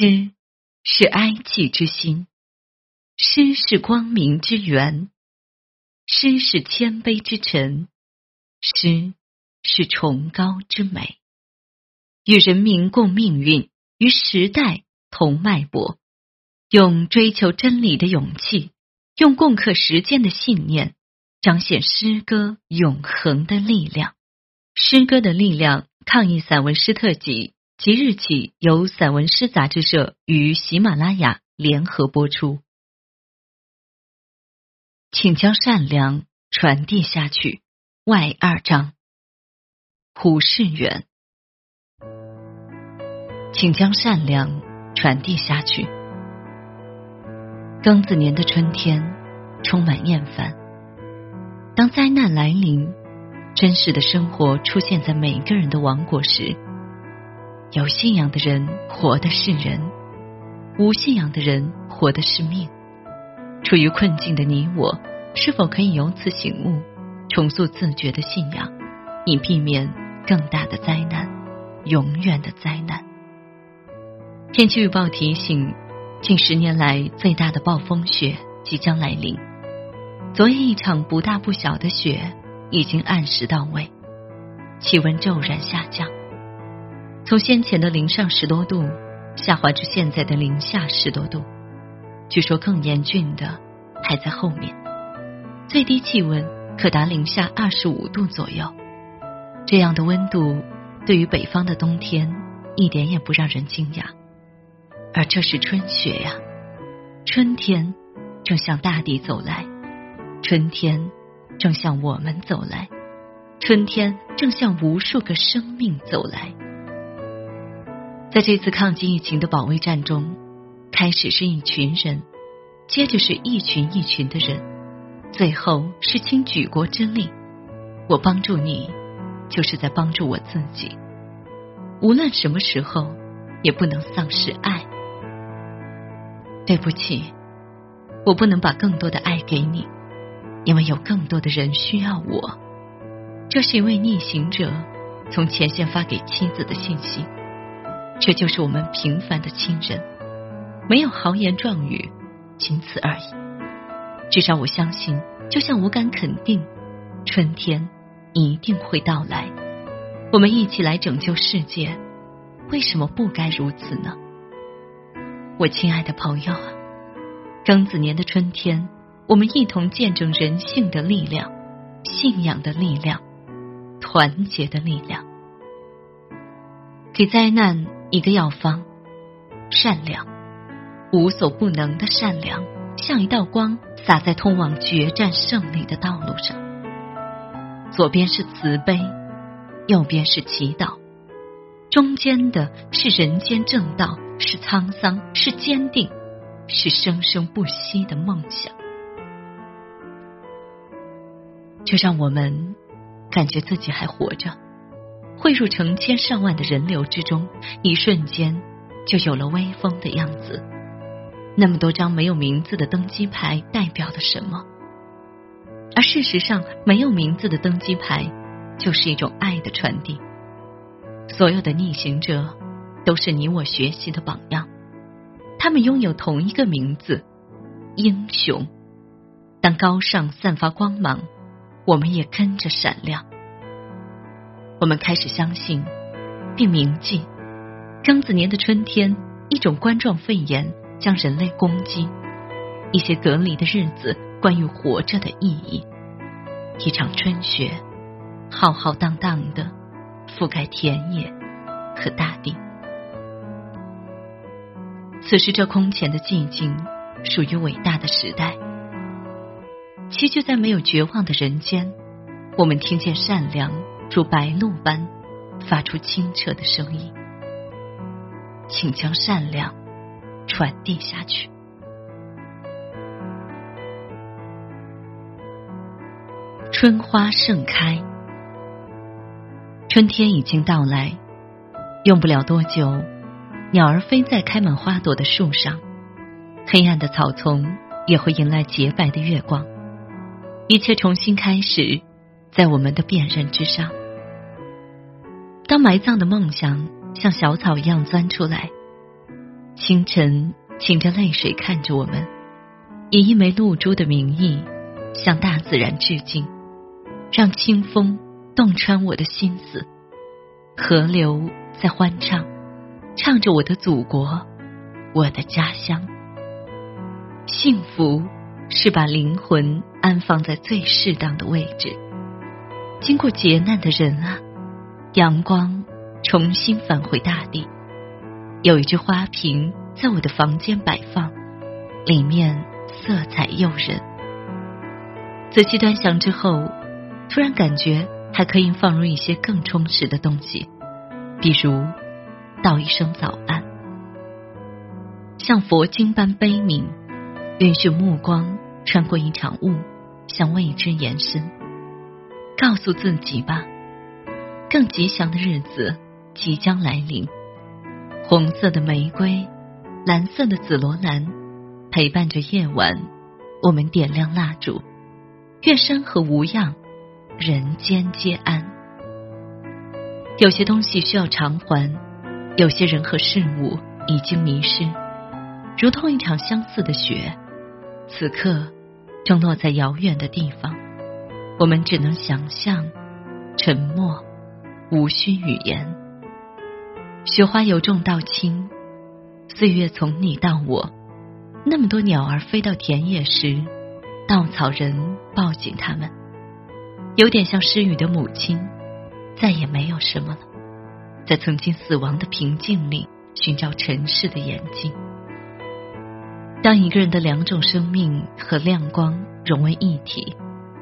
诗是哀戚之心，诗是光明之源，诗是谦卑之臣，诗是崇高之美。与人民共命运，与时代同脉搏，用追求真理的勇气，用共克时艰的信念，彰显诗歌永恒的力量。诗歌的力量，抗议散文诗特辑。即日起，由散文诗杂志社与喜马拉雅联合播出。请将善良传递下去。外二章，胡世远，请将善良传递下去。庚子年的春天充满厌烦。当灾难来临，真实的生活出现在每个人的王国时。有信仰的人活的是人，无信仰的人活的是命。处于困境的你我，是否可以由此醒悟，重塑自觉的信仰，以避免更大的灾难，永远的灾难？天气预报提醒，近十年来最大的暴风雪即将来临。昨夜一场不大不小的雪已经按时到位，气温骤然下降。从先前的零上十多度下滑至现在的零下十多度，据说更严峻的还在后面。最低气温可达零下二十五度左右，这样的温度对于北方的冬天一点也不让人惊讶。而这是春雪呀，春天正向大地走来，春天正向我们走来，春天正向无数个生命走来。在这次抗击疫情的保卫战中，开始是一群人，接着是一群一群的人，最后是倾举国之力。我帮助你，就是在帮助我自己。无论什么时候，也不能丧失爱。对不起，我不能把更多的爱给你，因为有更多的人需要我。这是一位逆行者从前线发给妻子的信息。这就是我们平凡的亲人，没有豪言壮语，仅此而已。至少我相信，就像我敢肯定，春天一定会到来。我们一起来拯救世界，为什么不该如此呢？我亲爱的朋友啊，庚子年的春天，我们一同见证人性的力量、信仰的力量、团结的力量，给灾难。一个药方，善良，无所不能的善良，像一道光洒在通往决战胜利的道路上。左边是慈悲，右边是祈祷，中间的是人间正道，是沧桑，是坚定，是生生不息的梦想。就让我们感觉自己还活着。汇入成千上万的人流之中，一瞬间就有了威风的样子。那么多张没有名字的登机牌代表了什么？而事实上，没有名字的登机牌就是一种爱的传递。所有的逆行者都是你我学习的榜样，他们拥有同一个名字——英雄。当高尚散发光芒，我们也跟着闪亮。我们开始相信，并铭记庚子年的春天，一种冠状肺炎将人类攻击，一些隔离的日子，关于活着的意义，一场春雪浩浩荡荡的覆盖田野和大地。此时这空前的寂静，属于伟大的时代。栖居在没有绝望的人间，我们听见善良。如白鹭般发出清澈的声音，请将善良传递下去。春花盛开，春天已经到来，用不了多久，鸟儿飞在开满花朵的树上，黑暗的草丛也会迎来洁白的月光，一切重新开始，在我们的辨认之上。当埋葬的梦想像小草一样钻出来，清晨，噙着泪水看着我们，以一枚露珠的名义向大自然致敬，让清风洞穿我的心思，河流在欢唱，唱着我的祖国，我的家乡。幸福是把灵魂安放在最适当的位置。经过劫难的人啊，阳光重新返回大地。有一只花瓶在我的房间摆放，里面色彩诱人。仔细端详之后，突然感觉还可以放入一些更充实的东西，比如道一声早安，像佛经般悲悯。允许目光穿过一场雾，向未知延伸。告诉自己吧，更吉祥的日子即将来临。红色的玫瑰，蓝色的紫罗兰，陪伴着夜晚，我们点亮蜡烛。愿山河无恙，人间皆安。有些东西需要偿还，有些人和事物已经迷失，如同一场相似的雪。此刻，正落在遥远的地方，我们只能想象，沉默，无需语言。雪花由重到轻，岁月从你到我，那么多鸟儿飞到田野时，稻草人抱紧它们，有点像失语的母亲，再也没有什么了，在曾经死亡的平静里寻找尘世的眼睛。当一个人的两种生命和亮光融为一体，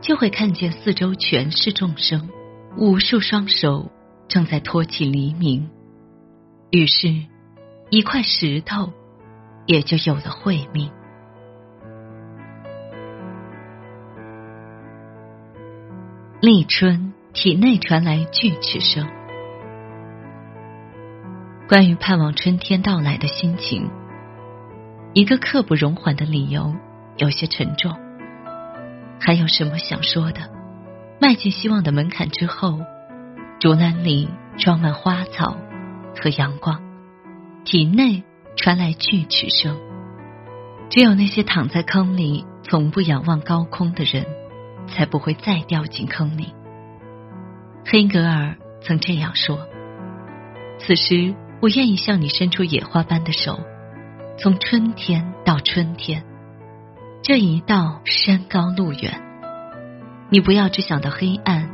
就会看见四周全是众生，无数双手正在托起黎明。于是，一块石头也就有了慧命。立春，体内传来锯齿声。关于盼望春天到来的心情。一个刻不容缓的理由，有些沉重。还有什么想说的？迈进希望的门槛之后，竹篮里装满花草和阳光，体内传来锯齿声。只有那些躺在坑里从不仰望高空的人，才不会再掉进坑里。黑格尔曾这样说：“此时，我愿意向你伸出野花般的手。”从春天到春天，这一道山高路远，你不要只想到黑暗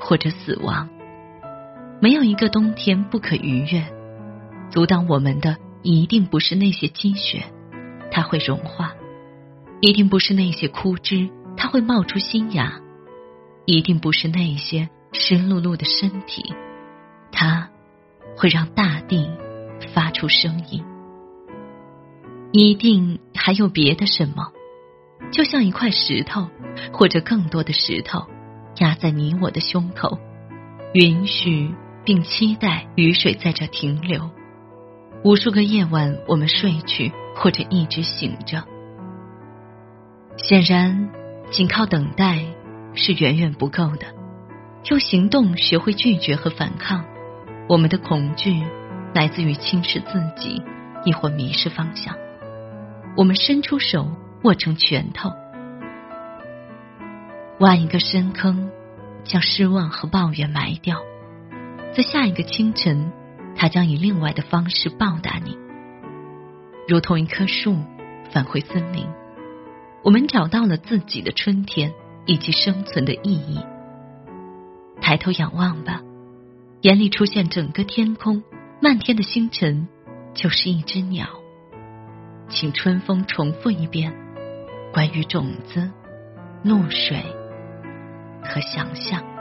或者死亡。没有一个冬天不可逾越，阻挡我们的一定不是那些积雪，它会融化；一定不是那些枯枝，它会冒出新芽；一定不是那些湿漉漉的身体，它会让大地发出声音。一定还有别的什么，就像一块石头，或者更多的石头，压在你我的胸口，允许并期待雨水在这停留。无数个夜晚，我们睡去，或者一直醒着。显然，仅靠等待是远远不够的。用行动学会拒绝和反抗。我们的恐惧来自于轻视自己，亦或迷失方向。我们伸出手，握成拳头，挖一个深坑，将失望和抱怨埋掉。在下一个清晨，他将以另外的方式报答你，如同一棵树返回森林。我们找到了自己的春天以及生存的意义。抬头仰望吧，眼里出现整个天空，漫天的星辰，就是一只鸟。请春风重复一遍关于种子、露水和想象。